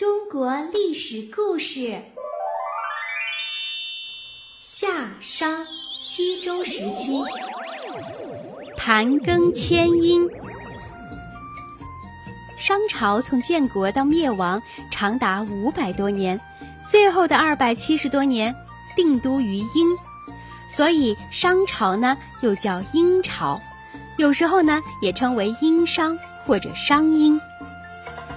中国历史故事：夏商西周时期，盘庚迁殷。商朝从建国到灭亡长达五百多年，最后的二百七十多年定都于殷，所以商朝呢又叫殷朝，有时候呢也称为殷商或者商殷。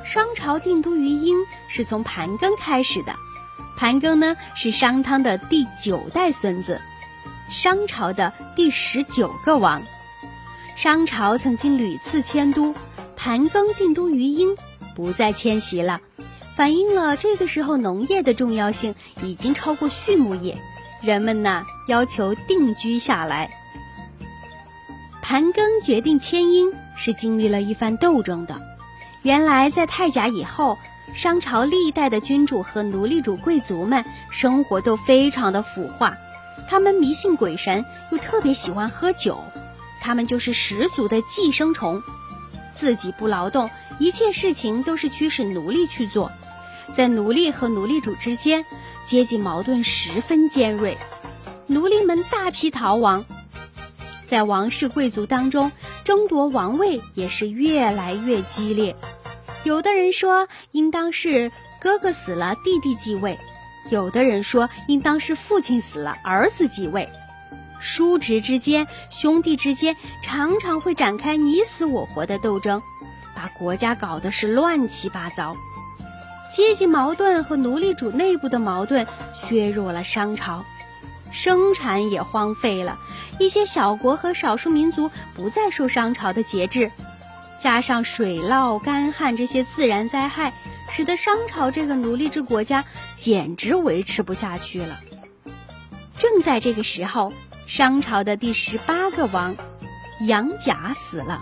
商朝定都于殷是从盘庚开始的，盘庚呢是商汤的第九代孙子，商朝的第十九个王。商朝曾经屡次迁都，盘庚定都于殷，不再迁徙了，反映了这个时候农业的重要性已经超过畜牧业，人们呢要求定居下来。盘庚决定迁殷是经历了一番斗争的。原来，在太甲以后，商朝历代的君主和奴隶主贵族们生活都非常的腐化，他们迷信鬼神，又特别喜欢喝酒，他们就是十足的寄生虫，自己不劳动，一切事情都是驱使奴隶去做，在奴隶和奴隶主之间，阶级矛盾十分尖锐，奴隶们大批逃亡，在王室贵族当中，争夺王位也是越来越激烈。有的人说，应当是哥哥死了，弟弟继位；有的人说，应当是父亲死了，儿子继位。叔侄之间、兄弟之间常常会展开你死我活的斗争，把国家搞得是乱七八糟。阶级矛盾和奴隶主内部的矛盾削弱了商朝，生产也荒废了，一些小国和少数民族不再受商朝的节制。加上水涝、干旱这些自然灾害，使得商朝这个奴隶制国家简直维持不下去了。正在这个时候，商朝的第十八个王杨甲死了，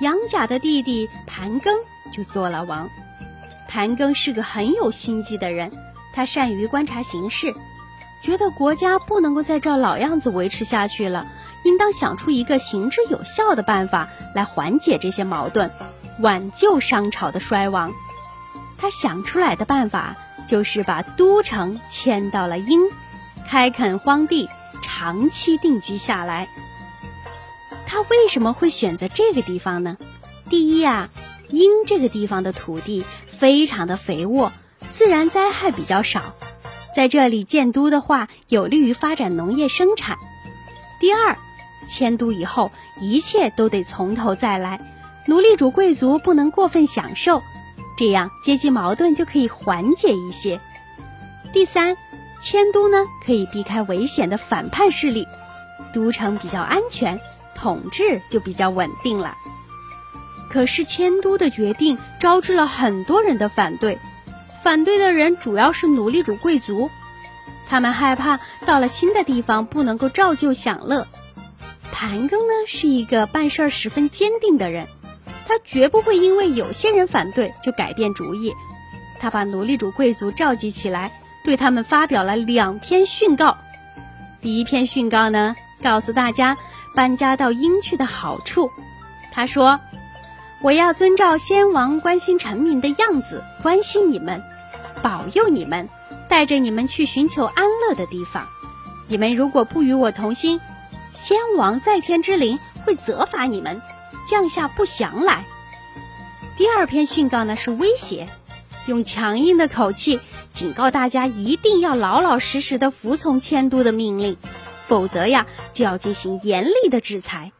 杨甲的弟弟盘庚就做了王。盘庚是个很有心计的人，他善于观察形势。觉得国家不能够再照老样子维持下去了，应当想出一个行之有效的办法来缓解这些矛盾，挽救商朝的衰亡。他想出来的办法就是把都城迁到了殷，开垦荒地，长期定居下来。他为什么会选择这个地方呢？第一啊，殷这个地方的土地非常的肥沃，自然灾害比较少。在这里建都的话，有利于发展农业生产。第二，迁都以后，一切都得从头再来，奴隶主贵族不能过分享受，这样阶级矛盾就可以缓解一些。第三，迁都呢可以避开危险的反叛势力，都城比较安全，统治就比较稳定了。可是迁都的决定招致了很多人的反对。反对的人主要是奴隶主贵族，他们害怕到了新的地方不能够照旧享乐。盘庚呢是一个办事儿十分坚定的人，他绝不会因为有些人反对就改变主意。他把奴隶主贵族召集起来，对他们发表了两篇训告。第一篇训告呢，告诉大家搬家到殷去的好处。他说：“我要遵照先王关心臣民的样子关心你们。”保佑你们，带着你们去寻求安乐的地方。你们如果不与我同心，先王在天之灵会责罚你们，降下不祥来。第二篇训告呢是威胁，用强硬的口气警告大家一定要老老实实的服从迁都的命令，否则呀就要进行严厉的制裁。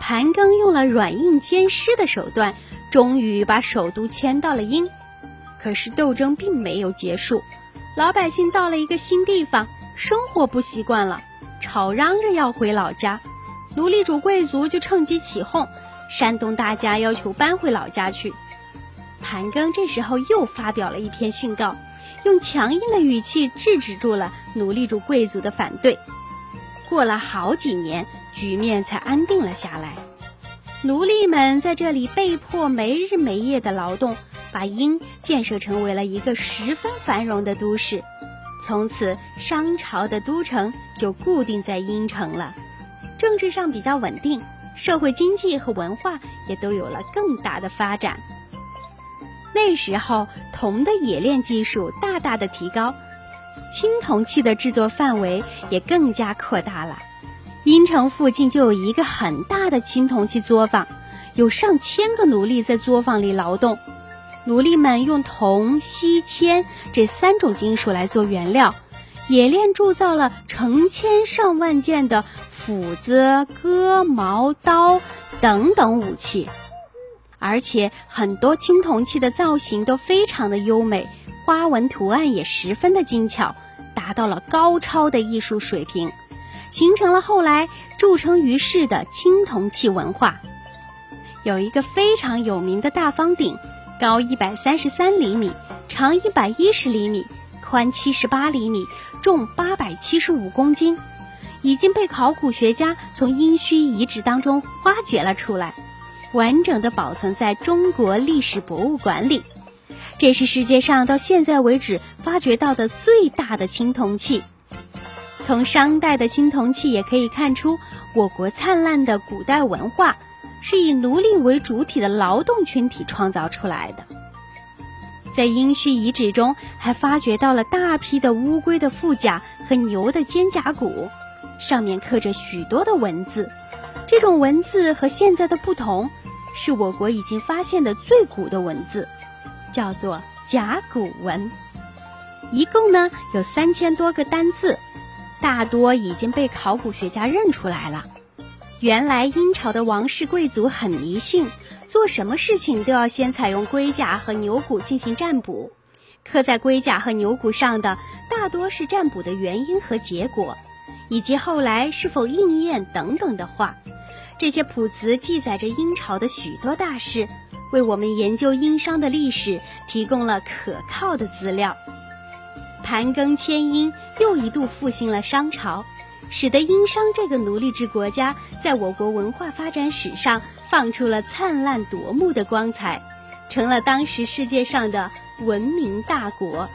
盘庚用了软硬兼施的手段，终于把首都迁到了殷。可是斗争并没有结束，老百姓到了一个新地方，生活不习惯了，吵嚷着要回老家。奴隶主贵族就趁机起哄，煽动大家要求搬回老家去。盘庚这时候又发表了一篇训告，用强硬的语气制止住了奴隶主贵族的反对。过了好几年，局面才安定了下来。奴隶们在这里被迫没日没夜的劳动。把殷建设成为了一个十分繁荣的都市，从此商朝的都城就固定在殷城了，政治上比较稳定，社会经济和文化也都有了更大的发展。那时候铜的冶炼技术大大的提高，青铜器的制作范围也更加扩大了。殷城附近就有一个很大的青铜器作坊，有上千个奴隶在作坊里劳动。奴隶们用铜、锡、铅这三种金属来做原料，冶炼铸造了成千上万件的斧子、戈、矛、刀等等武器。而且很多青铜器的造型都非常的优美，花纹图案也十分的精巧，达到了高超的艺术水平，形成了后来著称于世的青铜器文化。有一个非常有名的大方鼎，高一百三十三厘米，长一百一十厘米，宽七十八厘米，重八百七十五公斤，已经被考古学家从殷墟遗址当中挖掘了出来。完整的保存在中国历史博物馆里，这是世界上到现在为止发掘到的最大的青铜器。从商代的青铜器也可以看出，我国灿烂的古代文化是以奴隶为主体的劳动群体创造出来的。在殷墟遗址中，还发掘到了大批的乌龟的腹甲和牛的肩胛骨，上面刻着许多的文字。这种文字和现在的不同，是我国已经发现的最古的文字，叫做甲骨文。一共呢有三千多个单字，大多已经被考古学家认出来了。原来殷朝的王室贵族很迷信，做什么事情都要先采用龟甲和牛骨进行占卜。刻在龟甲和牛骨上的，大多是占卜的原因和结果，以及后来是否应验等等的话。这些卜辞记载着殷朝的许多大事，为我们研究殷商的历史提供了可靠的资料。盘庚迁殷又一度复兴了商朝，使得殷商这个奴隶制国家在我国文化发展史上放出了灿烂夺目的光彩，成了当时世界上的文明大国。